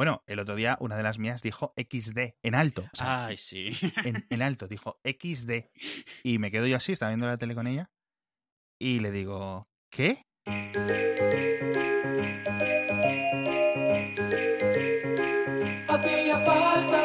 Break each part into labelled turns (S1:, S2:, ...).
S1: Bueno, el otro día una de las mías dijo XD en alto. o sea,
S2: Ay, sí.
S1: en, en alto, dijo XD. Y me quedo yo así, estaba viendo la tele con ella. Y le digo, ¿qué?
S3: Hacía falta.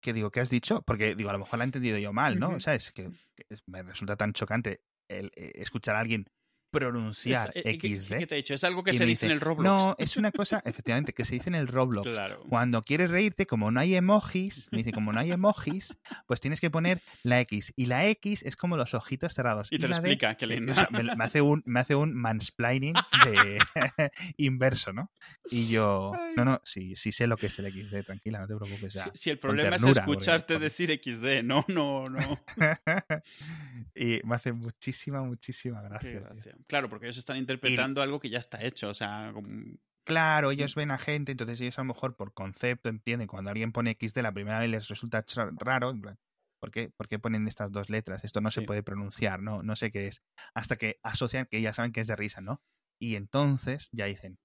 S1: ¿Qué digo? ¿Qué has dicho? Porque digo, a lo mejor la he entendido yo mal, ¿no?
S2: Ujú.
S1: ¿Sabes? Que, que es- me resulta tan chocante el, eh, escuchar a alguien pronunciar
S2: Es- eh, ¿qué-
S1: XD.
S2: ¿Qué te he dicho? Es algo que se dice en el Roblox.
S1: No, es una cosa, efectivamente, que se dice en el Roblox.
S2: Claro.
S1: Cuando quieres reírte, como no hay emojis, me dice, como no hay emojis, pues tienes que poner la X. Y la X es como los ojitos cerrados.
S2: Y te lo
S1: la D,
S2: explica, qué
S1: eh,
S2: lindo.
S1: o sea, me, me hace un, me hace un mansplaining de inverso, ¿no? Y yo, no, no, sí, sí sé lo que es el XD, tranquila, no te preocupes.
S2: Si,
S1: ya.
S2: si el problema es
S1: ternura,
S2: escucharte
S1: porque-
S2: decir XD, no, no, no.
S1: y me hace muchísima, muchísima
S2: Qué
S1: gracia. tío.
S2: gracia. Claro, porque ellos están interpretando algo que ya está hecho. O sea, como-
S1: Claro, ellos ven a gente, entonces ellos a lo mejor por concepto entienden cuando alguien pone XD la primera vez les resulta raro, en plan, ¿por qué, por qué ponen estas dos letras? Esto no se puede pronunciar, no, no sé qué es. Hasta que asocian que ya saben que es de risa, ¿no? Y entonces ya dicen,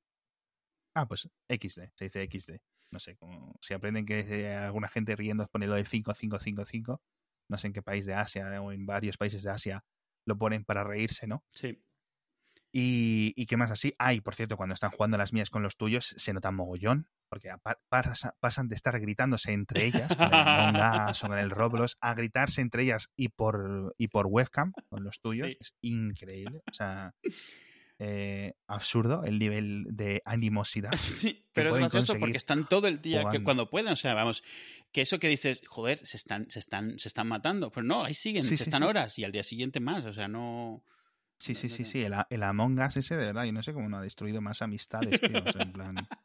S1: ah, pues XD, se dice XD. No sé, como si aprenden que eh, alguna gente riendo pone lo de 5555, no sé en qué país de Asia o en varios países de Asia lo ponen para reírse, ¿no?
S2: sí.
S1: Y, y qué más así. Ay, por cierto, cuando están jugando las mías con los tuyos, se nota mogollón. Porque pasa- pasan de estar gritándose entre ellas, con el o con el Roblox, a gritarse entre ellas y por, y por webcam con los tuyos.
S2: Sí.
S1: Es increíble. O sea, eh, absurdo el nivel de animosidad.
S2: Sí, pero es gracioso porque están todo el día que cuando pueden, o sea, vamos, que eso que dices, joder, se están, se están, se están matando. Pues no, ahí siguen,
S1: Sí,
S2: se
S1: sí,
S2: están horas y al día siguiente más, o sea, no.
S1: Sí, sí, sí, sí. El, el Among Us ese, de verdad, yo no sé cómo no ha destruido más amistades, tío. O sea, en plan,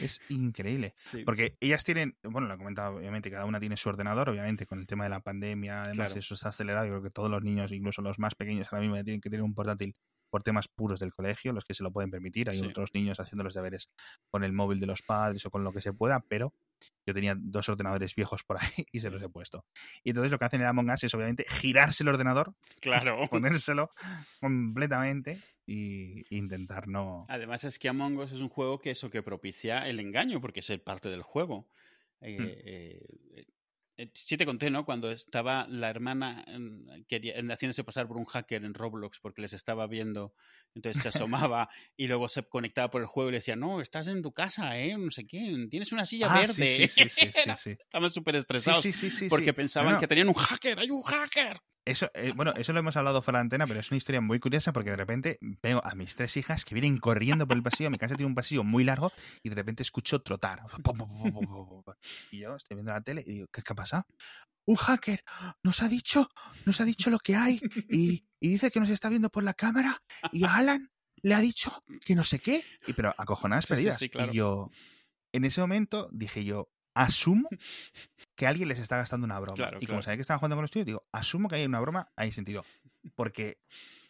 S1: es increíble.
S2: Sí.
S1: Porque ellas tienen, bueno, lo he comentado, obviamente, cada una tiene su ordenador, obviamente, con el tema de la pandemia, además,
S2: Claro.
S1: eso está acelerado. Yo creo que todos los niños, incluso los más pequeños, ahora mismo ya tienen que tener un portátil por temas puros del colegio, los que se lo pueden permitir. Hay
S2: Sí.
S1: otros niños haciendo los deberes con el móvil de los padres o con lo que se pueda, pero yo tenía dos ordenadores viejos por ahí y se los he puesto. Y entonces lo que hacen en Among Us es, obviamente, girarse el ordenador,
S2: Claro.
S1: ponérselo completamente e intentar no.
S2: Además es que Among Us es un juego que eso que propicia el engaño, porque es el parte del juego. Eh, eh, eh, eh, sí te conté, ¿no? Cuando estaba la hermana mm, quería, en- haciéndose pasar por un hacker en Roblox porque les estaba viendo, entonces se asomaba y luego se conectaba por el juego y le decía, no, estás en tu casa, ¿eh? No sé qué, tienes una silla
S1: Ah,
S2: verde.
S1: sí, sí, sí.
S2: Estaban súper estresados porque pensaban
S1: No, no,
S2: que tenían un hacker, hay un hacker.
S1: Eso, eh, bueno, eso lo hemos hablado fuera de antena, pero es una historia muy curiosa porque de repente veo a mis tres hijas que vienen corriendo por el pasillo. Mi casa tiene un pasillo muy largo y de repente escucho trotar. Y yo estoy viendo la tele y digo, ¿qué, qué ha pasado? Un hacker nos ha dicho, nos ha dicho lo que hay y, y dice que nos está viendo por la cámara y a Alan le ha dicho que no sé qué. Y, pero acojonadas
S2: Sí, sí,
S1: perdidas.
S2: sí, claro.
S1: Y yo, en ese momento dije yo, asumo que alguien les está gastando una broma.
S2: Claro,
S1: y como sabía que estaban jugando con los tuyos, digo, asumo que hay una broma, hay sentido. Porque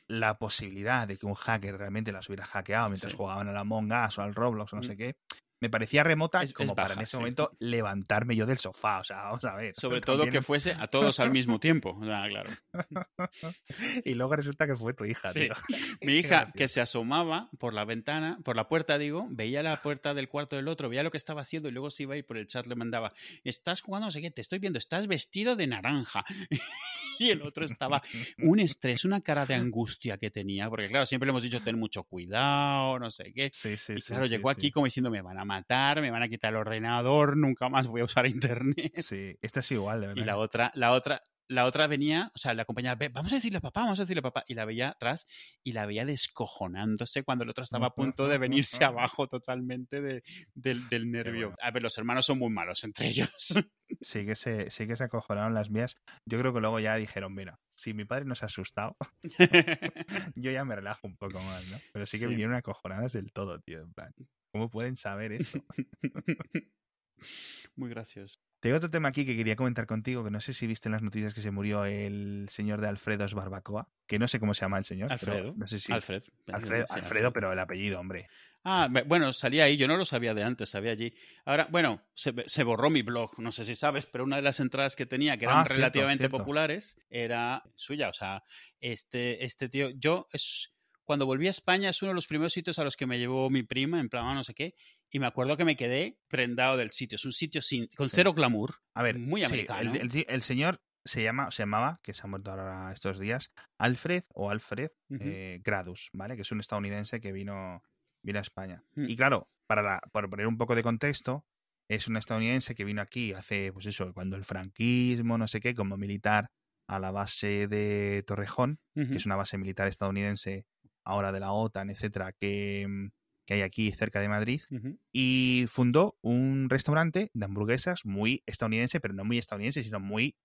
S1: la posibilidad de que un hacker realmente las hubiera hackeado mientras
S2: Sí.
S1: jugaban a la Among Us o al Roblox o no
S2: Mm.
S1: sé qué, me parecía remota
S2: Es- es
S1: como para en ese
S2: sí.
S1: momento levantarme yo del sofá. O sea, vamos a ver.
S2: Sobre todo que fuese a todos al mismo tiempo. Ah, claro.
S1: y luego resulta que fue tu hija,
S2: Sí.
S1: tío.
S2: Mi hija, que se asomaba por la ventana, por la puerta, digo, veía la puerta del cuarto del otro, veía lo que estaba haciendo y luego se iba y por el chat le mandaba, estás jugando, no sé qué, te estoy viendo, estás vestido de naranja. y el otro estaba un estrés, una cara de angustia que tenía, porque claro, siempre le hemos dicho, ten mucho cuidado, no sé qué.
S1: Sí, sí,
S2: Y
S1: sí.
S2: claro,
S1: sí,
S2: llegó aquí como diciendo, me van a matar, me van a quitar el ordenador, nunca más voy a usar internet.
S1: Sí, esta es igual, de verdad.
S2: Y la otra, la otra, la otra venía, o sea, la acompañaba, "Ve, vamos a decirle a papá, vamos a decirle a papá. Y la veía atrás y la veía descojonándose cuando el otro estaba a punto de venirse abajo totalmente de- del, del nervio. A ver, los hermanos son muy malos entre ellos.
S1: Sí que, se, sí que se acojonaron las mías. Yo creo que luego ya dijeron, mira, si mi padre nos ha asustado, yo ya me relajo un poco más, ¿no? Pero sí que
S2: Sí.
S1: vinieron acojonadas del todo, tío. En plan, ¿cómo pueden saber esto?
S2: muy gracioso.
S1: Tengo otro tema aquí que quería comentar contigo, que no sé si viste en las noticias que se murió el señor de Alfredos Barbacoa, que no sé cómo se llama el señor.
S2: Alfredo.
S1: no sé si...
S2: Alfred.
S1: Alfredo,
S2: Sí,
S1: Alfredo, pero el apellido, hombre.
S2: Ah, bueno, salía ahí, yo no lo sabía de antes, sabía allí. Ahora, bueno, se, se borró mi blog, no sé si sabes, pero una de las entradas que tenía, que eran
S1: Ah, cierto,
S2: relativamente
S1: cierto.
S2: populares, era suya. O sea, este, este tío, yo es cuando volví a España es uno de los primeros sitios a los que me llevó mi prima, en plan, ah, no sé qué, Y me acuerdo que me quedé prendado del sitio. Es un sitio sin, con
S1: Sí.
S2: cero glamour.
S1: A ver,
S2: Muy
S1: sí,
S2: americano.
S1: el, el- el señor se llama, se llamaba, que se ha muerto ahora estos días, Alfred o Alfred eh, Gradus, ¿vale? Que es un estadounidense que vino, vino a España.
S2: Mm.
S1: Y claro, para, la- para poner un poco de contexto, es un estadounidense que vino aquí hace, pues eso, cuando el franquismo, no sé qué, como militar a la base de Torrejón, que es una base militar estadounidense ahora de la OTAN, etcétera, que, mm, que hay aquí cerca de Madrid, y fundó un restaurante de hamburguesas muy estadounidense, pero no muy estadounidense, sino muy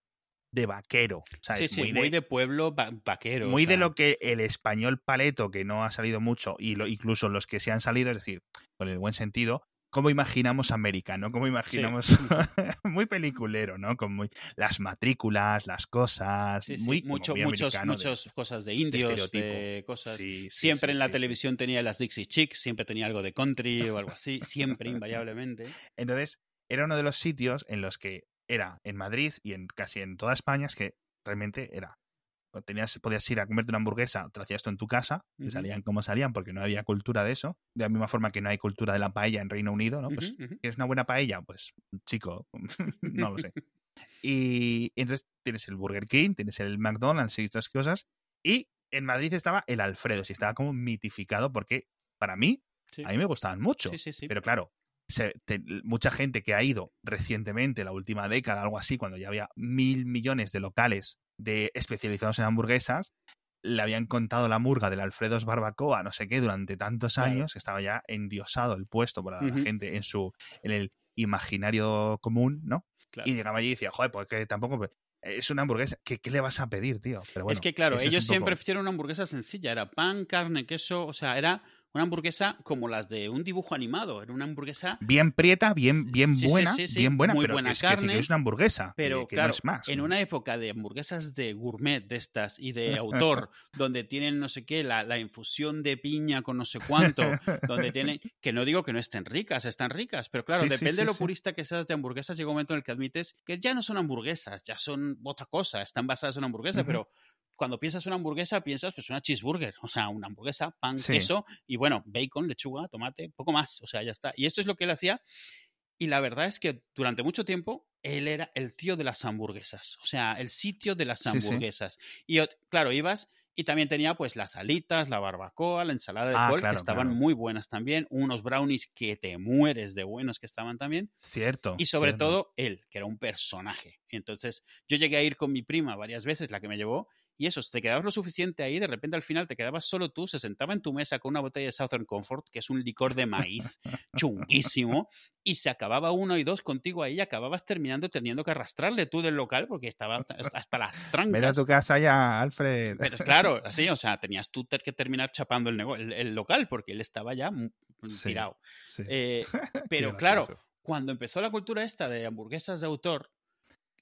S1: de vaquero. ¿sabes?
S2: Sí, sí, muy de, pueblo va- vaquero. o
S1: muy de lo que el español paleto, que no ha salido mucho, y lo, incluso los que se han salido, es decir, con el buen sentido, cómo imaginamos América, ¿no? Cómo imaginamos muy peliculero, ¿no? Con muy, las matrículas, las cosas,
S2: sí, sí,
S1: muy, como
S2: mucho,
S1: muy
S2: muchos,
S1: americano de-
S2: muchas cosas de
S1: de
S2: indios, de,
S1: estereotipo.
S2: cosas. Siempre en la televisión tenía las Dixie Chicks, siempre tenía algo de country o algo así, siempre, invariablemente.
S1: Entonces, era uno de los sitios en los que era en Madrid y en casi en toda España, es que realmente era. Tenías, podías ir a comerte una hamburguesa, te hacías tú en tu casa, que
S2: Ujú.
S1: salían como salían, porque no había cultura de eso. De la misma forma que no hay cultura de la paella en Reino Unido, ¿no? Pues,
S2: ujú.
S1: ¿quieres una buena paella? Pues, chico, no lo sé. Y entonces tienes el Burger King, tienes el McDonald's y estas cosas. Y en Madrid estaba el Alfredo, y estaba como mitificado porque para mí,
S2: Sí.
S1: a mí me gustaban mucho.
S2: Sí, sí, sí.
S1: Pero claro, se- te- mucha gente que ha ido recientemente, la última década, algo así, cuando ya había mil millones de locales de especializados en hamburguesas, le habían contado la murga del Alfredo's Barbacoa, no sé qué, durante tantos
S2: Claro.
S1: años, que estaba ya endiosado el puesto por la gente en su en el imaginario común, ¿no?
S2: Claro.
S1: Y llegaba allí y decía, joder, pues que tampoco es una hamburguesa, ¿qué, qué le vas a pedir, tío? Pero bueno,
S2: es que, claro, ellos siempre
S1: poco-
S2: hicieron una hamburguesa sencilla. Era pan, carne, queso. O sea, era una hamburguesa como las de un dibujo animado. Era una hamburguesa.
S1: Bien prieta, bien, bien
S2: Sí,
S1: buena,
S2: sí, sí,
S1: bien buena,
S2: muy
S1: pero
S2: buena
S1: es decir que
S2: carne,
S1: es una hamburguesa,
S2: Pero,
S1: que, que
S2: claro,
S1: no es más.
S2: en una época de hamburguesas de gourmet de estas y de autor, donde tienen no sé qué, la, la infusión de piña con no sé cuánto, donde tienen. Que no digo que no estén ricas, están ricas, pero claro, depende de lo purista que seas de hamburguesas. Llega un momento en el que admites que ya no son hamburguesas, ya son otra cosa, están basadas en una hamburguesa,
S1: Ujú.
S2: pero cuando piensas una hamburguesa, piensas pues una cheeseburger, o sea, una hamburguesa, pan,
S1: Sí.
S2: queso y bueno, bacon, lechuga, tomate, poco más, o sea, ya está. Y esto es lo que él hacía. Y la verdad es que durante mucho tiempo él era el tío de las hamburguesas, o sea, el sitio de las
S1: Sí, sí.
S2: hamburguesas. Y claro, ibas y también tenía pues las alitas, la barbacoa, la ensalada de
S1: Ah,
S2: col,
S1: claro,
S2: que estaban
S1: claro.
S2: muy buenas también, unos brownies que te mueres de buenos que estaban también.
S1: Cierto.
S2: Y sobre
S1: cierto.
S2: todo él, que era un personaje. Entonces, yo llegué a ir con mi prima varias veces, la que me llevó, y eso, te quedabas lo suficiente ahí, de repente al final te quedabas solo tú, se sentaba en tu mesa con una botella de Southern Comfort, que es un licor de maíz chunguísimo, y se acababa uno y dos contigo ahí, y acababas terminando teniendo que arrastrarle tú del local porque estaba hasta- las
S1: Vete a
S2: trancas.
S1: tu casa ya, Alfred.
S2: Pero claro, así, o sea, tenías tú que terminar chapando el, el- el local porque él estaba ya
S1: Sí,
S2: tirado.
S1: Sí.
S2: Eh, pero claro, cuando empezó la cultura esta de hamburguesas de autor,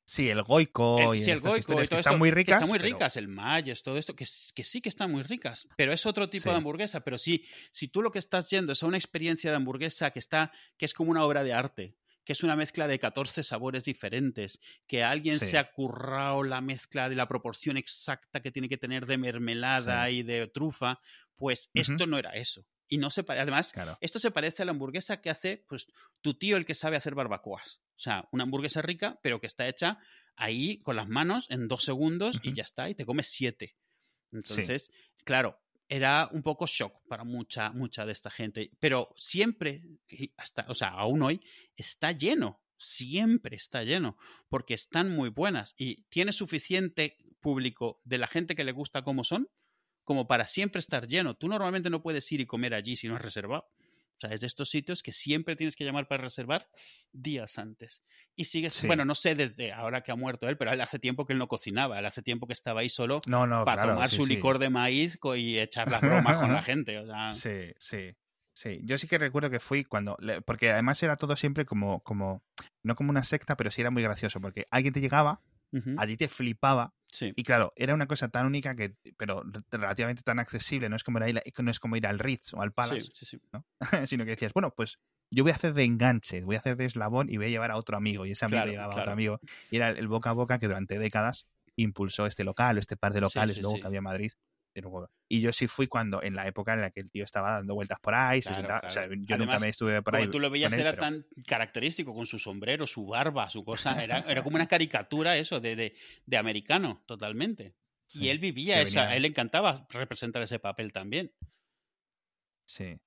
S1: Sí, el goico
S2: el-
S1: y
S2: sí, el
S1: estas
S2: goico y
S1: historias que
S2: todo
S1: están
S2: esto,
S1: muy
S2: que
S1: ricas.
S2: están muy
S1: pero-
S2: ricas, el mayes, todo esto, que, que sí que están muy ricas, pero es otro tipo
S1: Sí.
S2: de hamburguesa. Pero sí, si tú lo que estás yendo es a una experiencia de hamburguesa que está, que es como una obra de arte, que es una mezcla de 14 sabores diferentes, que alguien
S1: Sí.
S2: se ha currado la mezcla de la proporción exacta que tiene que tener de mermelada y de trufa, pues esto no era eso. Y no se pare- además,
S1: Claro.
S2: esto se parece a la hamburguesa que hace pues tu tío el que sabe hacer barbacoas. O sea, una hamburguesa rica, pero que está hecha ahí con las manos en dos segundos y ya está, y te comes siete. Entonces, claro, era un poco shock para mucha, mucha de esta gente. Pero siempre, y hasta, o sea, aún hoy, está lleno. Siempre está lleno. Porque están muy buenas. Y tiene suficiente público de la gente que le gusta como son, como para siempre estar lleno. Tú normalmente no puedes ir y comer allí si no es reservado. O sea, es de estos sitios que siempre tienes que llamar para reservar días antes. Y sigues,
S1: Sí.
S2: bueno, no sé desde ahora que ha muerto él, pero él hace tiempo que él no cocinaba, él hace tiempo que estaba ahí solo
S1: No, no,
S2: para
S1: claro,
S2: tomar
S1: sí,
S2: su
S1: sí.
S2: licor de maíz y echar las bromas con la gente. O sea,
S1: Sí, sí. Sí, yo sí que recuerdo que fui cuando, porque además era todo siempre como, como, no como una secta, pero sí era muy gracioso, porque alguien te llegaba, a ti te flipaba,
S2: sí,
S1: y claro, era una cosa tan única que, pero relativamente tan accesible, no es como ir, a- no es como ir al Ritz o al Palace,
S2: sí, sí, sí.
S1: sino que decías, bueno, pues yo voy a hacer de enganche, voy a hacer de eslabón y voy a llevar a otro amigo, y ese amigo
S2: Claro,
S1: llevaba a otro amigo, y era el boca a boca que durante décadas impulsó este local o este par de locales luego que había en Madrid. Y yo sí fui cuando, en la época en la que el tío estaba dando vueltas por ahí, se
S2: Claro,
S1: sentaba- o sea,
S2: claro.
S1: yo nunca
S2: Además,
S1: me estuve por ahí.
S2: Como tú lo veías,
S1: él,
S2: era
S1: pero-
S2: tan característico con su sombrero, su barba, su cosa. Era, era como una caricatura eso de, de, de americano, totalmente.
S1: sí,
S2: y él vivía esa,
S1: venía-
S2: a él le encantaba representar ese papel también.
S1: Sí.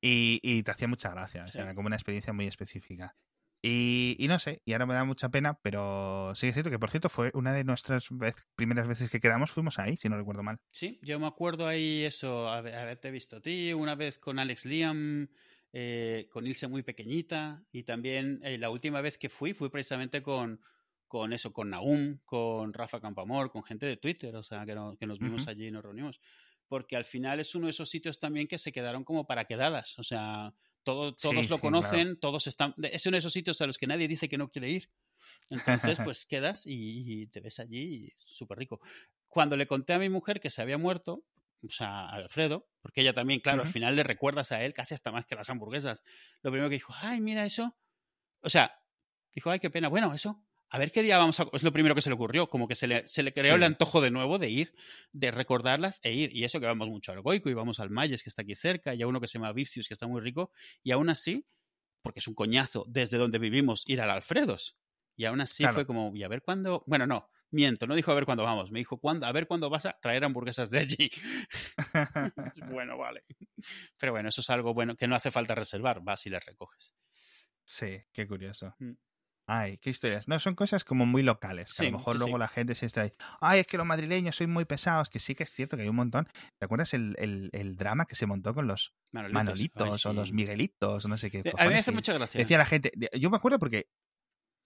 S1: Y, y te hacía mucha gracia, o sea,
S2: Sí.
S1: era como una experiencia muy específica. Y, y no sé, y ahora me da mucha pena, pero sí es cierto que, por cierto, fue una de nuestras vez- primeras veces que quedamos, fuimos ahí, si no recuerdo mal.
S2: Sí, yo me acuerdo ahí eso, haber- haberte visto a ti, una vez con Alex Liam, eh, con Ilse muy pequeñita, y también eh, la última vez que fui, fui precisamente con, con eso, con Naum, con Rafa Campamor, con gente de Twitter, o sea, que, no- que nos vimos
S1: Ujú.
S2: allí y nos reunimos. Porque al final es uno de esos sitios también que se quedaron como para quedadas, o sea, todo-
S1: Sí,
S2: todos lo
S1: sí,
S2: conocen, todos están... Es uno de esos sitios a los que nadie dice que no quiere ir. Entonces, pues quedas y, y te ves allí súper rico. Cuando le conté a mi mujer que se había muerto, o sea, a Alfredo, porque ella también, claro, al final le recuerdas a él casi hasta más que las hamburguesas. Lo primero que dijo, ay, mira eso. O sea, dijo, ay, qué pena. Bueno, eso, a ver qué día vamos a... Es lo primero que se le ocurrió, como que se le, se le creó el antojo de nuevo de ir, de recordarlas e ir. Y eso que vamos mucho al Goico y vamos al Mayes, que está aquí cerca, y a uno que se llama Vicius, que está muy rico. Y aún así, porque es un coñazo desde donde vivimos ir al Alfredos. Y aún así
S1: Claro.
S2: fue como, y a ver cuándo. Bueno, no, miento, no dijo a ver cuándo vamos, me dijo, ¿cuándo? a ver cuándo vas a traer hamburguesas de allí. bueno, vale. Pero bueno, eso es algo bueno que no hace falta reservar, vas y las recoges.
S1: sí, qué curioso.
S2: Mm.
S1: Ay, qué historias. No, son cosas como muy locales. que a lo mejor
S2: sí,
S1: luego
S2: sí.
S1: la gente se está ahí. Ay, es que los madrileños sois muy pesados. Que sí que es cierto que hay un montón. ¿Te acuerdas el, el- el drama que se montó con los
S2: Manolitos,
S1: Manolitos
S2: ay,
S1: o los. Miguelitos no sé qué?
S2: Eh, A mí me hace mucha gracia.
S1: Decía la gente. Yo me acuerdo porque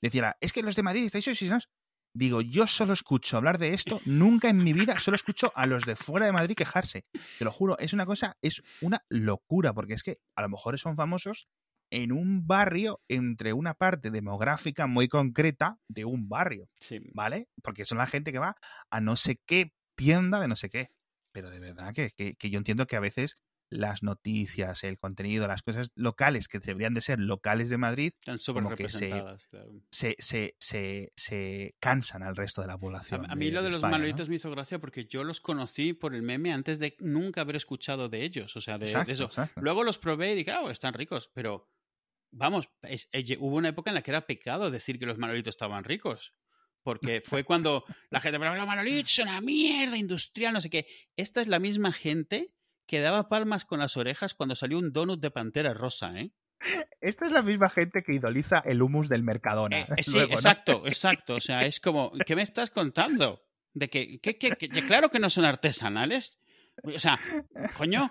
S1: decía, la, es que los de Madrid estáis obsesionados. Digo, yo solo escucho hablar de esto, nunca en mi vida solo escucho a los de fuera de Madrid quejarse. Te lo juro, es una cosa, es una locura, porque es que a lo mejor son famosos en un barrio entre una parte demográfica muy concreta de un barrio,
S2: Sí.
S1: ¿vale? Porque son la gente que va a no sé qué tienda de no sé qué. Pero de verdad que, que, que yo entiendo que a veces las noticias, el contenido, las cosas locales que deberían de ser locales de Madrid,
S2: Están
S1: como que se-
S2: claro.
S1: se, se, se, se cansan al resto de la población.
S2: a mí lo de, los
S1: España, ¿no?
S2: Manolitos me hizo gracia porque yo los conocí por el meme antes de nunca haber escuchado de ellos. O sea, de, eso.
S1: exacto.
S2: Luego los probé y dije, ah, están ricos, pero vamos, es- eh, hubo una época en la que era pecado decir que los manolitos estaban ricos. Porque fue cuando la gente, pero los manolitos son una mierda industrial, no sé qué. Esta es la misma gente que daba palmas con las orejas cuando salió un donut de pantera rosa, ¿eh?
S1: Esta es la misma gente que idoliza el humus del Mercadona.
S2: Eh, sí,
S1: luego, ¿no?
S2: exacto, exacto. O sea, es como, ¿qué me estás contando? De que, que- que- que- claro que no son artesanales. O sea, coño.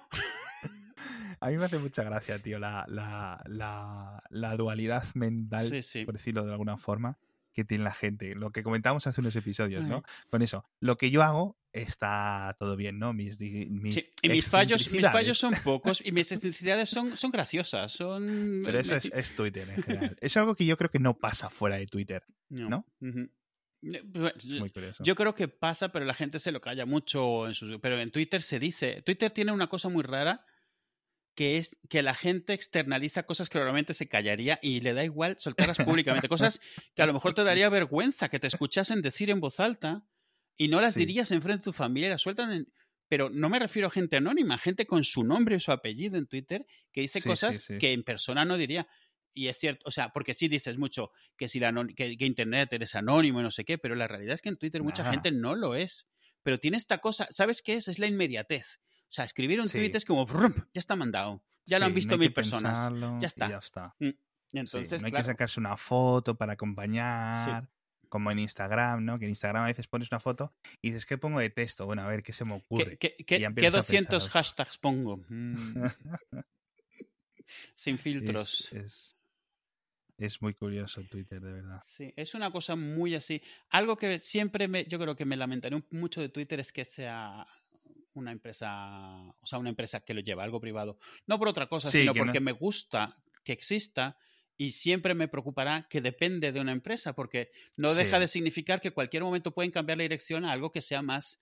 S1: A mí me hace mucha gracia, tío, la, la, la, la dualidad mental,
S2: Sí, sí.
S1: por decirlo de alguna forma, que tiene la gente. Lo que comentábamos hace unos episodios, ¿no? Con eso, lo que yo hago está todo bien, ¿no? Mis, mis
S2: Sí, Y mis fallos, mis fallos son pocos y mis excentricidades son, son graciosas. Son.
S1: Pero eso es, es Twitter en general. Es algo que yo creo que no pasa fuera de Twitter. ¿no?
S2: Ujú. Eh, bueno,
S1: Es muy curioso.
S2: Yo creo que pasa, pero la gente se lo calla mucho en sus. Pero en Twitter se dice. Twitter tiene una cosa muy rara que es que la gente externaliza cosas que normalmente se callaría y le da igual soltarlas públicamente. Cosas que a lo mejor te daría vergüenza que te escuchasen decir en voz alta y no las
S1: Sí.
S2: dirías enfrente de tu familia las sueltan en- Pero no me refiero a gente anónima, gente con su nombre y su apellido en Twitter que dice
S1: Sí,
S2: cosas
S1: sí.
S2: que en persona no diría. Y es cierto, o sea, porque sí dices mucho que si la que, que Internet eres anónimo y no sé qué, pero la realidad es que en Twitter mucha gente no lo es. Pero tiene esta cosa, ¿sabes qué es? Es la inmediatez. O sea, escribir un
S1: Sí.
S2: tweet es como, "Brum, ya está mandado. Ya lo han visto
S1: no
S2: mil personas. Ya está.
S1: ya está. Sí,
S2: entonces,
S1: no hay
S2: claro,
S1: que sacarse una foto para acompañar, como en Instagram, ¿no? Que en Instagram a veces pones una foto y dices, ¿qué pongo de texto? Bueno, a ver qué se me ocurre.
S2: ¿qué, qué-
S1: Y ya
S2: qué
S1: empiezas a
S2: 200
S1: pensar.
S2: hashtags pongo? Mm, sin filtros.
S1: es, es, es muy curioso Twitter, de verdad.
S2: Sí, es una cosa muy así. Algo que siempre me, yo creo que me lamentaré mucho de Twitter es que sea una empresa, o sea, una empresa que lo lleva, algo privado. No por otra cosa,
S1: Sí,
S2: sino
S1: que no-
S2: porque me gusta que exista y siempre me preocupará que depende de una empresa, porque no deja de significar que cualquier momento pueden cambiar la dirección a algo que sea más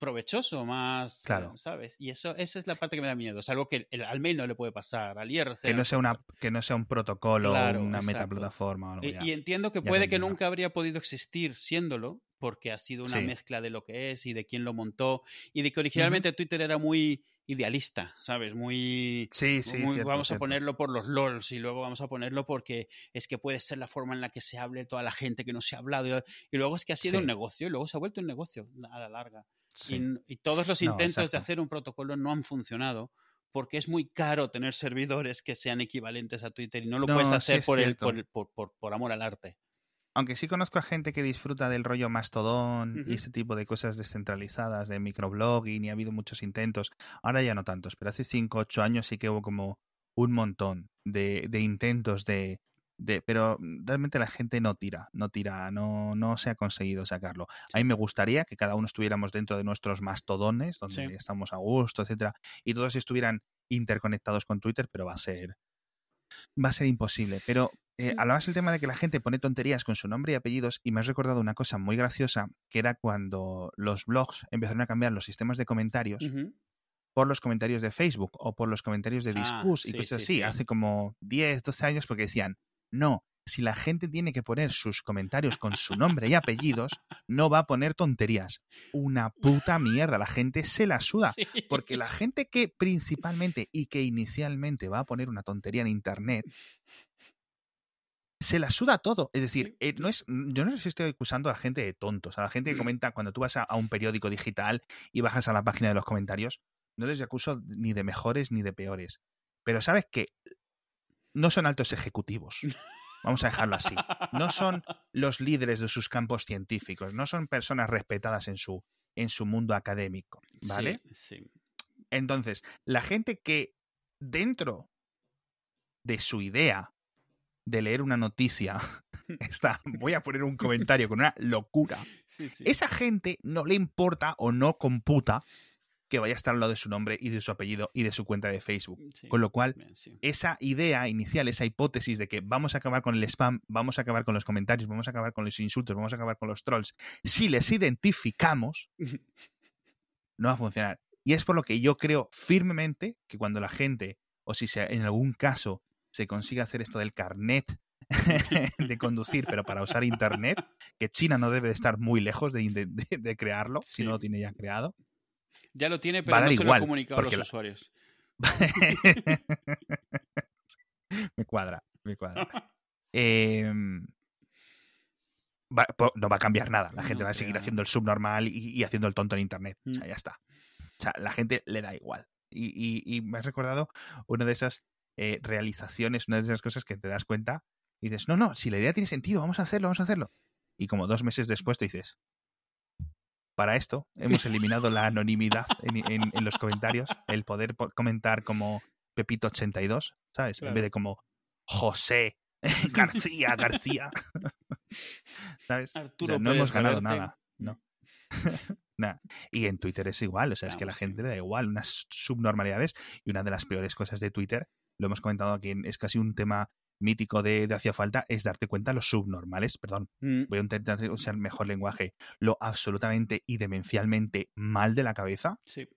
S2: provechoso, más,
S1: Claro.
S2: ¿sabes? Y eso, esa es la parte que me da miedo. Es algo que el- al mail no le puede pasar, al IRC.
S1: Que
S2: no
S1: sea, una, que no sea un protocolo
S2: Claro,
S1: o una
S2: exacto.
S1: metaplataforma o algo
S2: y,
S1: ya.
S2: y entiendo que puede que nunca habría podido existir siéndolo, porque ha sido una
S1: Sí.
S2: mezcla de lo que es y de quién lo montó y de que originalmente Twitter era muy idealista, ¿sabes? Muy,
S1: Sí, sí,
S2: muy-
S1: cierto,
S2: vamos
S1: cierto.
S2: a ponerlo por los LOLs y luego vamos a ponerlo porque es que puede ser la forma en la que se hable toda la gente que no se ha hablado y, y luego es que ha sido
S1: Sí.
S2: un negocio y luego se ha vuelto un negocio a la larga.
S1: Sí.
S2: Y, todos los
S1: No,
S2: intentos de hacer un protocolo no han funcionado porque es muy caro tener servidores que sean equivalentes a Twitter y no lo
S1: No,
S2: puedes hacer por, el, por, el- por- por- por amor al arte.
S1: Aunque sí conozco a gente que disfruta del rollo mastodón
S2: Ujú.
S1: y este tipo de cosas descentralizadas, de microblogging, y ha habido muchos intentos. Ahora ya no tantos, pero hace 5 o 8 años sí que hubo como un montón de, de intentos de, de. Pero realmente la gente no tira, no tira, no, no se ha conseguido sacarlo. A mí me gustaría que cada uno estuviéramos dentro de nuestros mastodones, donde
S2: Sí.
S1: estamos a gusto, etcétera, y todos estuvieran interconectados con Twitter, pero va a ser. Va a ser imposible. Pero eh, hablabas el tema de que la gente pone tonterías con su nombre y apellidos y me has recordado una cosa muy graciosa, que era cuando los blogs empezaron a cambiar los sistemas de comentarios por los comentarios de Facebook o por los comentarios de
S2: Ah,
S1: Discus y
S2: sí,
S1: cosas
S2: sí,
S1: así,
S2: sí.
S1: hace como 10, 12 años, porque decían, no, si la gente tiene que poner sus comentarios con su nombre y apellidos, no va a poner tonterías. Una puta mierda, la gente se la suda.
S2: Sí.
S1: Porque la gente que principalmente y que inicialmente va a poner una tontería en internet, se la suda todo. Es decir, eh, no es, yo no sé si estoy acusando a la gente de tontos, a la gente que comenta cuando tú vas a, a un periódico digital y bajas a la página de los comentarios, no les acuso ni de mejores ni de peores. Pero sabes que no son altos ejecutivos. Vamos a dejarlo así. No son los líderes de sus campos científicos, no son personas respetadas en su, en su mundo académico. ¿Vale?
S2: Sí, sí.
S1: Entonces, la gente que dentro de su idea de leer una noticia está, voy a poner un comentario con una locura,
S2: Sí, sí.
S1: esa gente no le importa o no computa que vaya a estar al lado de su nombre y de su apellido y de su cuenta de Facebook.
S2: Sí.
S1: Con lo cual,
S2: Bien, sí.
S1: esa idea inicial, esa hipótesis de que vamos a acabar con el spam, vamos a acabar con los comentarios, vamos a acabar con los insultos, vamos a acabar con los trolls, si les identificamos, no va a funcionar. Y es por lo que yo creo firmemente que cuando la gente, o si en algún caso se consigue hacer esto del carnet de conducir, pero para usar Internet, que China no debe de estar muy lejos de, de- de- de crearlo, si no lo tiene ya creado.
S2: Ya lo tiene, pero no se lo ha comunicado a los
S1: la-
S2: usuarios.
S1: me cuadra, me cuadra. Em, va- no va a cambiar nada. La gente
S2: No
S1: va a seguir
S2: creo.
S1: haciendo el subnormal y, y haciendo el tonto en internet. O sea,
S2: Mm.
S1: ya está. O sea, la gente le da igual. Y, y- y me has recordado una de esas eh, realizaciones, una de esas cosas que te das cuenta y dices, no, no, si la idea tiene sentido, vamos a hacerlo, vamos a hacerlo. Y como dos meses después te dices, para esto hemos eliminado la anonimidad en, en- en los comentarios, el poder po- comentar como Pepito82, ¿sabes? En vez de como José García, García. ¿Sabes? O
S2: Arturo
S1: sea, no
S2: Pérez
S1: hemos ganado nada. No. Y en Twitter es igual, o sea, es que a la gente le da igual, unas subnormalidades. Y una de las peores cosas de Twitter, lo hemos comentado aquí, es casi un tema mítico de, de hacía falta, es darte cuenta los subnormales, perdón,
S2: Mm,
S1: voy a intentar usar mejor lenguaje, lo absolutamente y demencialmente mal de la cabeza
S2: sí.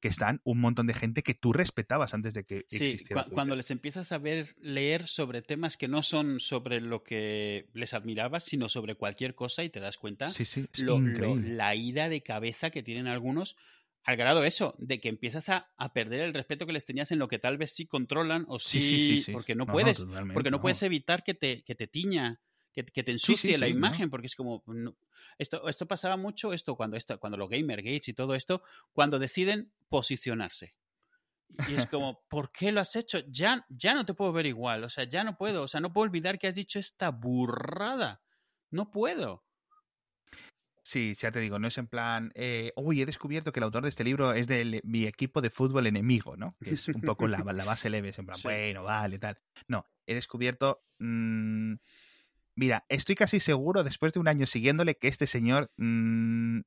S1: que están un montón de gente que tú respetabas antes de que
S2: Sí,
S1: existiera.
S2: cuando les empiezas a ver leer sobre temas que no son sobre lo que les admirabas, sino sobre cualquier cosa y te das cuenta
S1: Sí, sí,
S2: lo- lo- la ida de cabeza que tienen algunos al grado eso, de que empiezas a, a perder el respeto que les tenías en lo que tal vez sí controlan o sí,
S1: Sí, sí, sí, sí.
S2: porque no, puedes, porque no, puedes evitar que te, que te tiña, que, que te ensucie la
S1: no.
S2: imagen, porque es como... esto, esto pasaba mucho, esto cuando, esto, cuando los Gamergates y todo esto, cuando deciden posicionarse. Y es como, ¿por qué lo has hecho? Ya, ya no te puedo ver igual, o sea, ya no puedo, o sea, no puedo olvidar que has dicho esta burrada. No puedo.
S1: Sí, ya te digo, no es en plan, eh, uy, he descubierto que el autor de este libro es de mi equipo de fútbol enemigo, ¿no? Que es un poco la, la base leve, es en plan,
S2: Sí.
S1: bueno, vale, tal. No, he descubierto, mm, mira, estoy casi seguro, después de un año siguiéndole, que este señor, mm,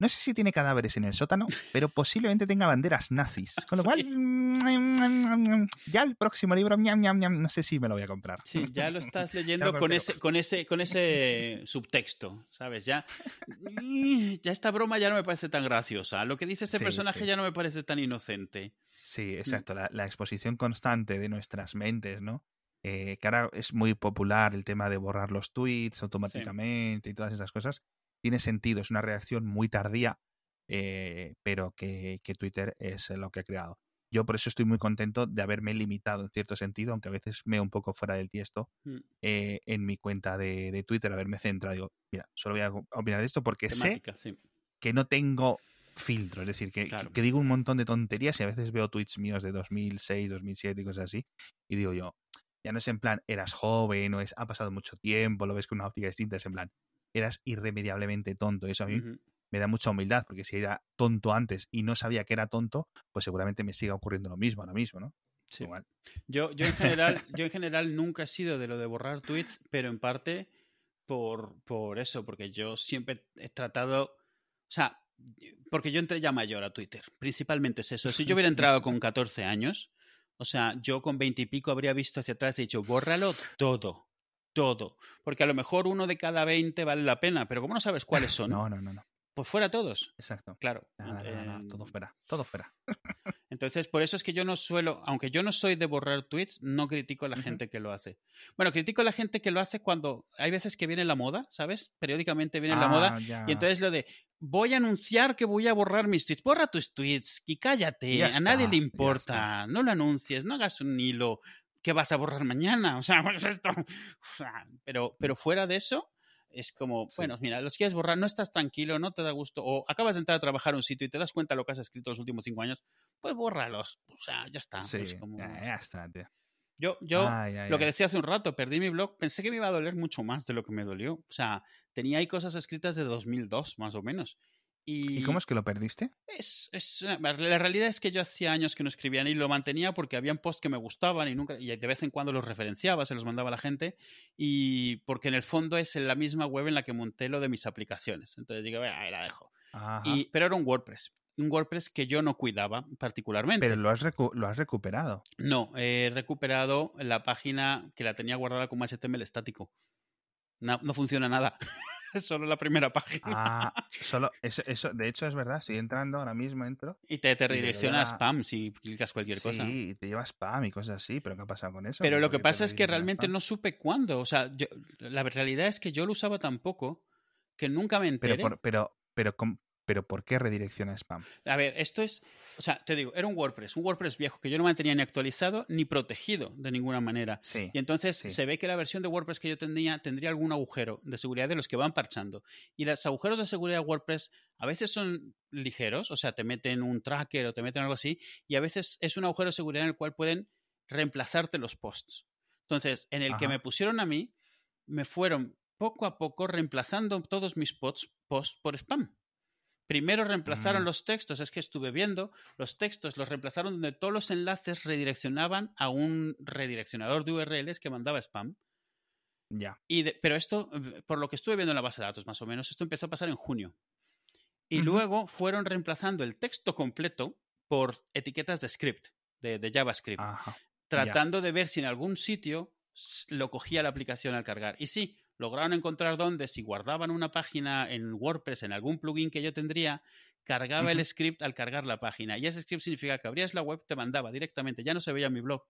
S1: no sé si tiene cadáveres en el sótano, pero posiblemente tenga banderas nazis. Con lo cual, mm, ya el próximo libro, no sé si me lo voy a comprar.
S2: Sí, ya lo estás leyendo con ese, con ese, con ese subtexto, ¿sabes? Ya, ya esta broma ya no me parece tan graciosa. Lo que dice este
S1: Sí,
S2: personaje
S1: sí.
S2: ya no me parece tan inocente.
S1: Sí, exacto. La, la exposición constante de nuestras mentes, ¿no? Eh, que ahora es muy popular el tema de borrar los tweets automáticamente y todas esas cosas. Tiene sentido, es una reacción muy tardía, eh, pero que, que Twitter es lo que ha creado. Yo por eso estoy muy contento de haberme limitado en cierto sentido, aunque a veces me un poco fuera del tiesto,
S2: Mm.
S1: eh, en mi cuenta de, de Twitter, haberme centrado. Digo, mira, solo voy a opinar de esto porque sé
S2: sí.
S1: que no tengo filtro, es decir, que,
S2: Claro.
S1: que digo un montón de tonterías y a veces veo tweets míos de 2006, 2007 y cosas así, y digo yo, ya no es en plan, eras joven, o es, ha pasado mucho tiempo, lo ves con una óptica distinta, es en plan, eras irremediablemente tonto. Y eso a mí me da mucha humildad, porque si era tonto antes y no sabía que era tonto, pues seguramente me siga ocurriendo lo mismo ahora mismo, ¿no?
S2: Sí.
S1: Igual.
S2: Yo, yo, en general, yo en general nunca he sido de lo de borrar tweets, pero en parte por, por eso, porque yo siempre he tratado, o sea, porque yo entré ya mayor a Twitter, principalmente es eso. Si yo hubiera entrado con 14 años, o sea, yo con 20 y pico habría visto hacia atrás y dicho, bórralo todo, todo, porque a lo mejor uno de cada 20 vale la pena, pero como no sabes cuáles son,
S1: No, no, no, no.
S2: pues fuera todos,
S1: Exacto.
S2: claro.
S1: Nada, nada, nada,
S2: Eh,
S1: todo fuera, todo fuera.
S2: entonces, por eso es que yo no suelo, aunque yo no soy de borrar tweets, no critico a la gente que lo hace. Bueno, critico a la gente que lo hace cuando hay veces que viene la moda, ¿sabes? Periódicamente viene la moda.
S1: Ah, ya.
S2: Y entonces lo de, voy a anunciar que voy a borrar mis tweets. Borra tus tweets y cállate. A nadie le importa. No lo anuncies, no hagas un hilo que vas a borrar mañana. O sea, pues esto. o sea, pero, pero fuera de eso, es como,
S1: Sí.
S2: bueno, mira, los quieres borrar, no estás tranquilo, no te da gusto, o acabas de entrar a trabajar a un sitio y te das cuenta de lo que has escrito los últimos cinco años, pues bórralos. O sea, ya está.
S1: Sí,
S2: pues como-
S1: ya, ya está, tío.
S2: Yo, yo lo que decía hace un rato, perdí mi blog, pensé que me iba a doler mucho más de lo que me dolió. O sea, tenía ahí cosas escritas de 2002, más o menos. Y,
S1: ¿Y cómo es que lo perdiste?
S2: es, es- la realidad es que yo hacía años que no escribía y lo mantenía porque habían posts que me gustaban y nunca y de vez en cuando los referenciaba, se los mandaba a la gente y porque en el fondo es en la misma web en la que monté lo de mis aplicaciones. Entonces digo, "Venga, ahí la dejo. Y, pero era un WordPress, un WordPress que yo no cuidaba particularmente.
S1: Pero lo has, recu- lo has recuperado.
S2: No, he recuperado la página que la tenía guardada como HTML estático. No, no funciona nada. Solo la primera página.
S1: Ah, solo eso, eso, de hecho es verdad, estoy entrando ahora mismo, entro.
S2: Y te, te redirecciona a spam si clicas cualquier cosa.
S1: Sí, te lleva spam y cosas así, pero ¿qué ha pasado con eso?
S2: Pero lo
S1: ¿Por
S2: que pasa es que realmente no supe cuándo. O sea, yo- la realidad es que yo lo usaba tan poco que nunca me enteré.
S1: Pero, por, pero, pero, pero ¿por qué redirecciona spam?
S2: A ver, esto es. O sea, te digo, era un WordPress, un WordPress viejo que yo no mantenía ni actualizado ni protegido de ninguna manera.
S1: Sí.
S2: Y entonces
S1: Sí.
S2: se ve que la versión de WordPress que yo tenía tendría algún agujero de seguridad de los que van parchando. Y los agujeros de seguridad de WordPress a veces son ligeros, o sea, te meten un tracker o te meten algo así, y a veces es un agujero de seguridad en el cual pueden reemplazarte los posts. Entonces, en el que me pusieron a mí, me fueron poco a poco reemplazando todos mis posts, posts por spam. Primero reemplazaron
S1: Mm.
S2: los textos, es que estuve viendo, los textos los reemplazaron donde todos los enlaces redireccionaban a un redireccionador de URLs que mandaba spam.
S1: Ya.
S2: Y de- pero esto, eh, por lo que estuve viendo en la base de datos más o menos, esto empezó a pasar en junio. Y luego fueron reemplazando el texto completo por etiquetas de script, de, de JavaScript,
S1: Ajá.
S2: tratando de ver si en algún sitio lo cogía la aplicación al cargar. Y sí, lograron encontrar dónde, si guardaban una página en WordPress, en algún plugin que yo tendría, cargaba el script al cargar la página. Y ese script significa que abrías la web, te mandaba directamente, ya no se veía mi blog.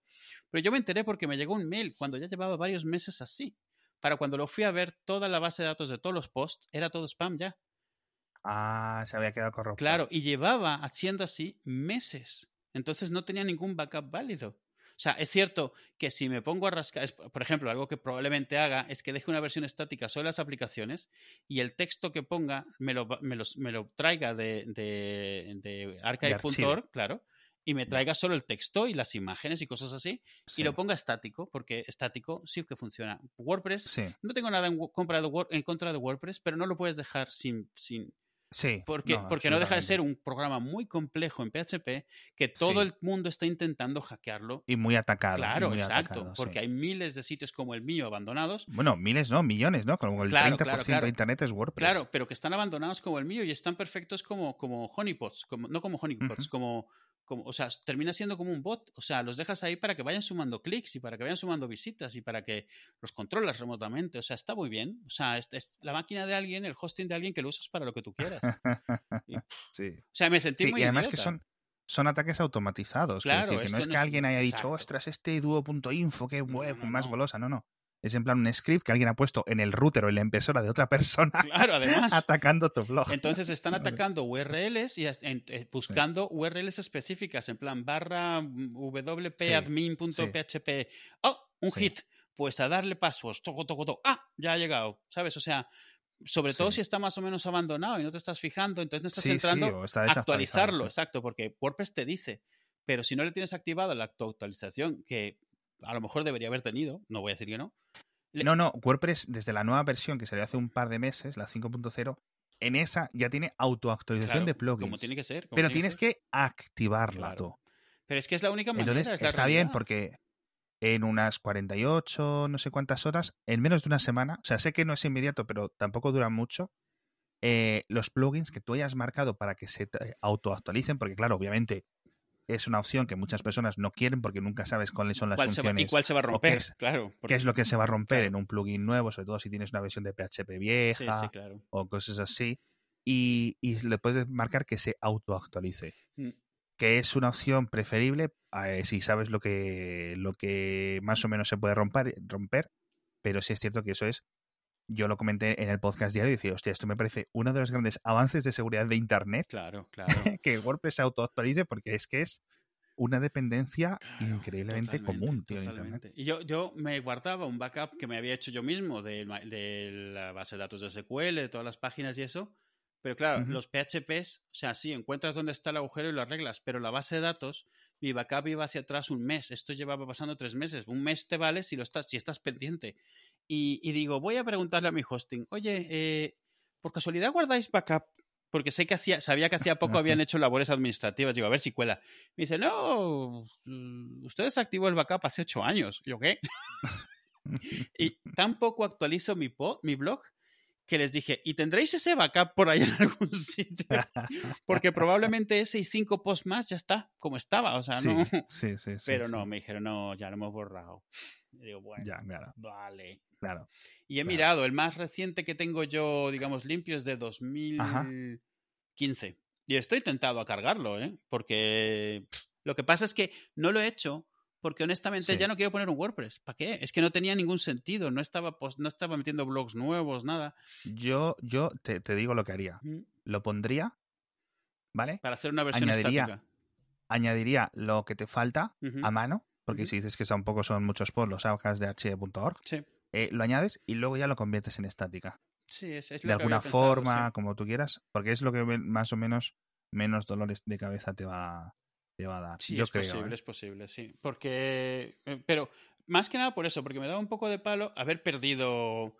S2: Pero yo me enteré porque me llegó un mail cuando ya llevaba varios meses así. Para cuando lo fui a ver, toda la base de datos de todos los posts era todo spam ya.
S1: Ah, se había quedado corrupto.
S2: Claro, y llevaba haciendo así meses. Entonces no tenía ningún backup válido. O sea, es cierto que si me pongo a rascar, es- por ejemplo, algo que probablemente haga es que deje una versión estática solo las aplicaciones y el texto que ponga me lo, me los- me lo traiga de, de, de archive.org, claro, y me traiga solo el texto y las imágenes y cosas así,
S1: Sí.
S2: y lo ponga estático, porque estático sí que funciona. WordPress,
S1: Sí,
S2: no tengo nada en, wo- contra de Word- en contra de WordPress, pero no lo puedes dejar sin, sin,
S1: sí.
S2: porque no, porque no deja de ser un programa muy complejo en PHP que todo
S1: Sí.
S2: el mundo está intentando hackearlo.
S1: Y muy atacado.
S2: Claro,
S1: muy
S2: exacto,
S1: atacado,
S2: porque
S1: sí.
S2: hay miles de sitios como el mío abandonados.
S1: Bueno, miles, ¿no? Millones, ¿no? Como el
S2: Claro,
S1: 30%
S2: claro, claro.
S1: de Internet es WordPress.
S2: Claro, pero que están abandonados como el mío y están perfectos como, como honeypots, como, no como honeypots, como, como, o sea, termina siendo como un bot. O sea, los dejas ahí para que vayan sumando clics y para que vayan sumando visitas y para que los controlas remotamente. O sea, está muy bien. O sea, es, es la máquina de alguien, el hosting de alguien que lo usas para lo que tú quieras. Y-
S1: sí.
S2: O sea, me sentí
S1: Sí,
S2: muy
S1: y además que son, son ataques automatizados.
S2: Claro,
S1: decir, que no es que alguien haya dicho, ostras, este dúo.info, qué web
S2: no,
S1: más golosa. No, no. Es en plan un script que alguien ha puesto en el router o en la impresora de otra persona
S2: Claro, además.
S1: atacando tu blog.
S2: Entonces están atacando URLs y eh, buscando URLs específicas, en plan barra mm, wp-admin.php. ¡Oh! Un
S1: Sí.
S2: hit. Pues a darle passwords. Toco, toco, toco. ¡Ah! Ya ha llegado. ¿Sabes? O sea, sobre todo
S1: Sí.
S2: si está más o menos abandonado y no te estás fijando, entonces no estás
S1: Sí, sí,
S2: entrando
S1: está desactualizado,
S2: actualizarlo.
S1: sí.
S2: Exacto, porque WordPress te dice. Pero si no le tienes activado la actualización, que a lo mejor debería haber tenido, no voy a decir que no. le-
S1: No, no, WordPress desde la nueva versión que salió hace un par de meses, la 5.0, en esa ya tiene autoactualización
S2: claro,
S1: de plugins.
S2: Como tiene que ser.
S1: pero
S2: tiene
S1: tienes que activarla
S2: Claro.
S1: tú.
S2: Pero es que es la única manera.
S1: Entonces
S2: es la
S1: está bien porque en unas 48, no sé cuántas horas, en menos de una semana, o sea, sé que no es inmediato, pero tampoco dura mucho, eh, los plugins que tú hayas marcado para que se autoactualicen, porque claro, obviamente es una opción que muchas personas no quieren porque nunca sabes cuáles son las
S2: ¿Cuál se va-
S1: funciones
S2: ¿Y cuál se va a
S1: qué
S2: romper?
S1: es-
S2: claro.
S1: qué es lo que se va a romper
S2: claro.
S1: en un plugin nuevo, sobre todo si tienes una versión de PHP
S2: Sí,
S1: vieja
S2: sí, claro.
S1: o cosas así. Y, y le puedes marcar que se autoactualice.
S2: Mm.
S1: Que es una opción preferible eh, si sabes lo que, lo que más o menos se puede romper, romper. Pero sí es cierto que eso es. Yo lo comenté en el podcast diario y decía, hostia, esto me parece uno de los grandes avances de seguridad de Internet
S2: Claro, claro.
S1: que WordPress se autoactualice porque es que es una dependencia
S2: Claro,
S1: increíblemente común, tío, Internet.
S2: Y yo, yo me guardaba un backup que me había hecho yo mismo de, la base de datos de SQL, de todas las páginas y eso. Pero claro, los PHPs, o sea, sí, encuentras dónde está el agujero y lo arreglas, pero la base de datos, mi backup iba hacia atrás un mes. Esto llevaba pasando tres meses. Un mes te vale si lo estás, si estás pendiente. Y, y digo, voy a preguntarle a mi hosting, oye, eh, ¿por casualidad guardáis backup? Porque sé que hacía, sabía que hacía poco habían hecho labores administrativas. Digo, a ver si cuela. Me dice, no, mm, usted desactivó el backup hace ocho años. Yo, ¿qué? y tampoco actualizo mi, po- mi blog que les dije, ¿y tendréis ese backup por ahí en algún sitio? Porque probablemente ese y cinco posts más ya está como estaba. O sea,
S1: sí,
S2: no.
S1: sí, sí, sí,
S2: Pero
S1: sí.
S2: no, me dijeron, no, ya lo hemos borrado. Y digo, bueno,
S1: Ya, claro,
S2: vale.
S1: claro.
S2: Y he
S1: Claro.
S2: mirado, el más reciente que tengo yo, digamos, limpio es de 2015. Y estoy tentado a cargarlo, ¿eh? Porque pff, lo que pasa es que no lo he hecho porque honestamente
S1: Sí.
S2: ya no quiero poner un WordPress. ¿Para qué? Es que no tenía ningún sentido. No estaba, no estaba metiendo blogs nuevos, nada.
S1: Yo, yo te, te digo lo que haría.
S2: Mm,
S1: Lo pondría, ¿vale?
S2: Para hacer una versión
S1: Añadiría
S2: estática.
S1: Añadiría lo que te falta a mano, porque si dices que tampoco son muchos posts, los sacas de archive.org,
S2: Sí,
S1: eh, lo añades y luego ya lo conviertes en estática.
S2: sí, es, es lo
S1: De
S2: que
S1: alguna
S2: había pensado,
S1: forma,
S2: sí.
S1: como tú quieras, porque es lo que más o menos menos dolores de cabeza te va, te va a dar.
S2: Sí,
S1: Yo
S2: es
S1: creo.
S2: posible,
S1: ¿eh?
S2: es posible, sí. Porque, eh, pero más que nada por eso, porque me daba un poco de palo haber perdido,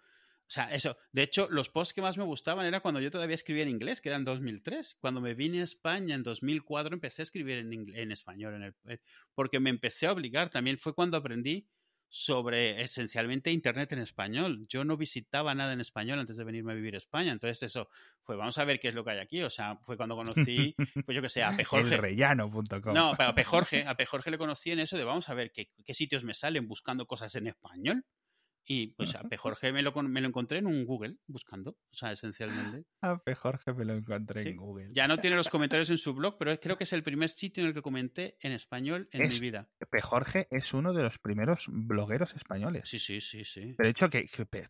S2: o sea, eso. De hecho, los posts que más me gustaban era cuando yo todavía escribía en inglés, que era en 2003. Cuando me vine a España en 2004 empecé a escribir en, español, en el, eh, porque me empecé a obligar. También fue cuando aprendí sobre esencialmente Internet en español. Yo no visitaba nada en español antes de venirme a vivir a España. Entonces eso fue, vamos a ver qué es lo que hay aquí. O sea, fue cuando conocí, pues yo que sé, a Jorge.
S1: Elrellano.com.
S2: No, pero a P. Jorge, a P. Jorge le conocí en eso de vamos a ver qué, qué sitios me salen buscando cosas en español. Y pues a P. Jorge me lo, me lo encontré en un Google buscando, o sea, esencialmente.
S1: A P. Jorge me lo encontré
S2: Sí.
S1: en Google.
S2: Ya no tiene los comentarios en su blog, pero creo que es el primer sitio en el que comenté en español en mi vida.
S1: P. Jorge es uno de los primeros blogueros españoles.
S2: Sí, sí, sí, sí.
S1: Pero de hecho, que,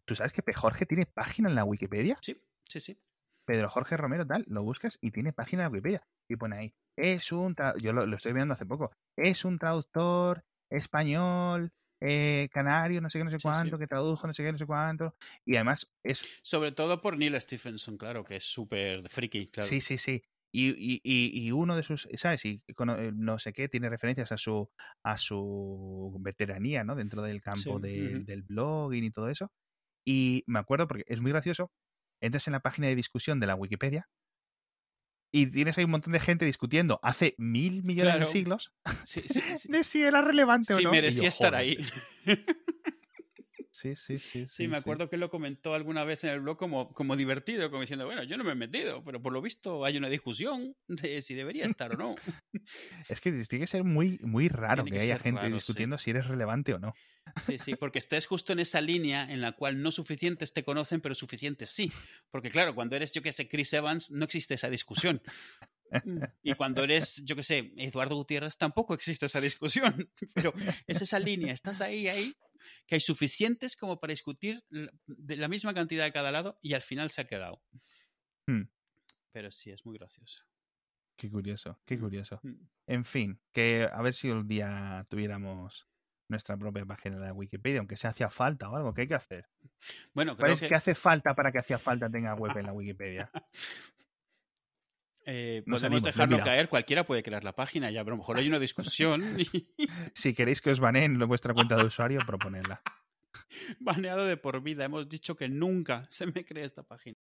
S1: ¿tú sabes que P. Jorge tiene página en la Wikipedia?
S2: Sí, sí, sí.
S1: Pedro Jorge Romero, tal, lo buscas y tiene página en la Wikipedia. Y pone ahí, es un, yo lo, lo estoy viendo hace poco, es un traductor español, eh, canario, no sé qué, no sé cuánto,
S2: sí.
S1: que tradujo, no sé qué, no sé cuánto. Y además es,
S2: Sobre todo por Neil Stephenson, claro, que es súper friki, claro.
S1: sí, sí, sí. Y, y, y, uno de sus, ¿sabes? Y eh, no sé qué, tiene referencias a su, a su veteranía, ¿no? Dentro del campo
S2: Sí,
S1: del blogging y todo eso. Y me acuerdo porque es muy gracioso, entras en la página de discusión de la Wikipedia y tienes ahí un montón de gente discutiendo hace mil millones
S2: Claro.
S1: de siglos
S2: Sí, sí, sí.
S1: de si era relevante o
S2: Sí,
S1: no. Yo,
S2: merecía estar ahí.
S1: Sí, sí, sí.
S2: Sí, me acuerdo que lo comentó alguna vez en el blog como, como divertido, como diciendo, bueno, yo no me he metido, pero por lo visto hay una discusión de si debería estar o no.
S1: Es que tiene que ser muy, muy raro
S2: Tiene
S1: que,
S2: que
S1: haya gente
S2: raro, sí.
S1: discutiendo si eres relevante o no.
S2: Sí, sí, porque estés justo en esa línea en la cual no suficientes te conocen, pero suficientes sí. Porque claro, cuando eres, yo que sé, Chris Evans, no existe esa discusión. Y cuando eres, yo que sé, Eduardo Gutiérrez, tampoco existe esa discusión. Pero es esa línea, estás ahí, ahí. Que hay suficientes como para discutir la- de la misma cantidad de cada lado y al final se ha quedado.
S1: Hmm.
S2: Pero sí, es muy gracioso.
S1: Qué curioso, qué curioso.
S2: Mm.
S1: En fin, que a ver si un día tuviéramos nuestra propia página de la Wikipedia, aunque se hacía falta o algo, ¿qué hay que hacer?
S2: Bueno,
S1: ¿Cuál
S2: creo
S1: es
S2: que,
S1: que hace falta para que hacía falta tenga web en la Wikipedia?
S2: eh, podemos dejarlo caer, cualquiera puede crear la página, ya, pero a lo mejor hay una discusión
S1: Si queréis que os baneen vuestra cuenta de usuario, proponedla.
S2: baneado de por vida. Hemos dicho que nunca se me cree esta página.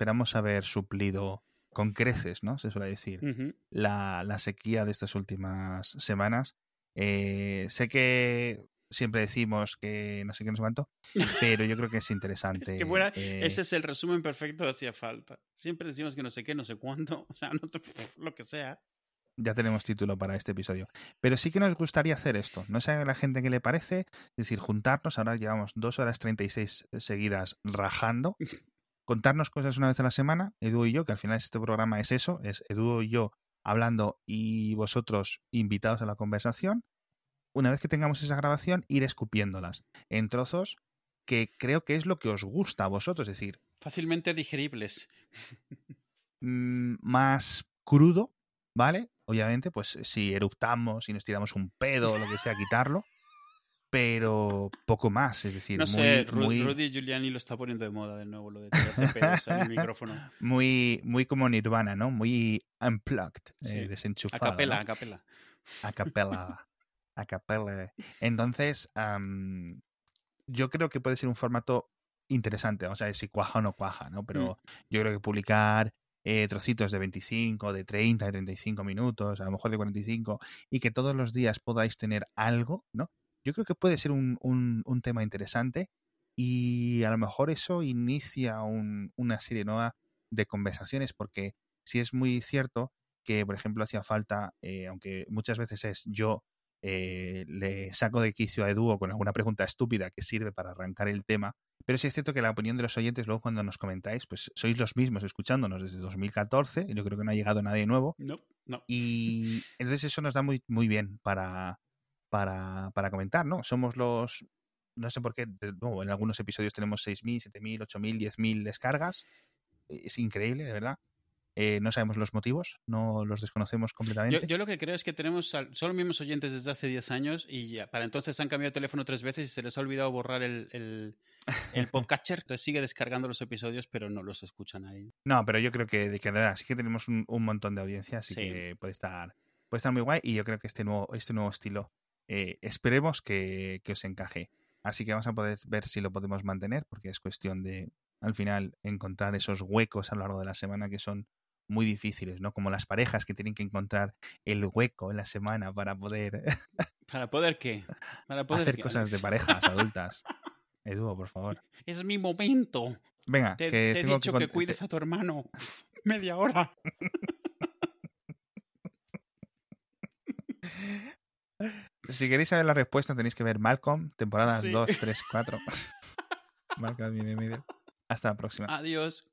S1: Esperamos haber suplido con creces, ¿no? Se suele decir. La, la sequía de estas últimas semanas. Eh, sé que siempre decimos que no sé qué, no sé cuánto, pero yo creo que es interesante. Eh,
S2: Ese es el resumen perfecto de hacía falta. Siempre decimos que no sé qué, no sé cuánto, o sea, no te- lo que sea.
S1: Ya tenemos título para este episodio. Pero sí que nos gustaría hacer esto. No sé a la gente qué le parece. Es decir, juntarnos. Ahora llevamos dos horas 36 seguidas rajando. Contarnos cosas una vez a la semana, Edu y yo, que al final este programa es eso, es Edu y yo hablando y vosotros invitados a la conversación. Una vez que tengamos esa grabación, ir escupiéndolas en trozos que creo que es lo que os gusta a vosotros, es decir,
S2: Fácilmente digeribles.
S1: mm, más crudo, ¿vale? Obviamente, pues si eruptamos, si nos tiramos un pedo o lo que sea, quitarlo, pero poco más, es decir,
S2: No
S1: muy,
S2: sé, Ru-
S1: muy,
S2: Rudy Giuliani lo está poniendo de moda de nuevo, lo de tirarse pedos en el micrófono.
S1: muy, muy como Nirvana, ¿no? Muy unplugged, eh, desenchufado.
S2: A capela,
S1: ¿no?
S2: a capela.
S1: A. Entonces, am, yo creo que puede ser un formato interesante. Vamos a ver si cuaja o no cuaja, ¿no? Pero yo creo que publicar eh, trocitos de 25, de 30, de 35 minutos, a lo mejor de 45, y que todos los días podáis tener algo, ¿no? Yo creo que puede ser un, un- un tema interesante y a lo mejor eso inicia un- una serie nueva de conversaciones, porque sí es muy cierto que, por ejemplo, hacía falta, eh, aunque muchas veces es yo eh, le saco de quicio a Edu con alguna pregunta estúpida que sirve para arrancar el tema, pero sí es cierto que la opinión de los oyentes, luego cuando nos comentáis, pues sois los mismos escuchándonos desde 2014, yo creo que no ha llegado nadie nuevo,
S2: No, no.
S1: y entonces eso nos da muy, muy bien para, para, para comentar, ¿no? Somos los, no sé por qué, de nuevo, en algunos episodios tenemos 6.000, 7.000, 8.000, 10.000 descargas, es increíble, de verdad. Eh, no sabemos los motivos, no los desconocemos completamente.
S2: yo lo que creo es que tenemos al- son los mismos oyentes desde hace 10 años y ya, para entonces han cambiado de teléfono tres veces y se les ha olvidado borrar el, el, el podcatcher. Entonces sigue descargando los episodios, pero no los escuchan ahí.
S1: No, pero yo creo que de que verdad sí que tenemos un, un montón de audiencia, así
S2: Sí.
S1: que puede estar, puede estar muy guay. Y yo creo que este nuevo, este nuevo estilo, eh, esperemos que, que os encaje. Así que vamos a poder ver si lo podemos mantener, porque es cuestión de, al final, encontrar esos huecos a lo largo de la semana que son muy difíciles, ¿no? Como las parejas que tienen que encontrar el hueco en la semana para poder
S2: ¿Para poder qué? Para poder
S1: hacer
S2: qué,
S1: cosas de parejas adultas. Edu, por favor.
S2: Es mi momento.
S1: Venga,
S2: Te,
S1: que
S2: te he dicho
S1: que,
S2: cuides a tu hermano. Media hora.
S1: Si queréis saber la respuesta, tenéis que ver Malcolm, temporadas
S2: Sí.
S1: 2, 3, 4. Malcolm Middle. Hasta la próxima.
S2: Adiós.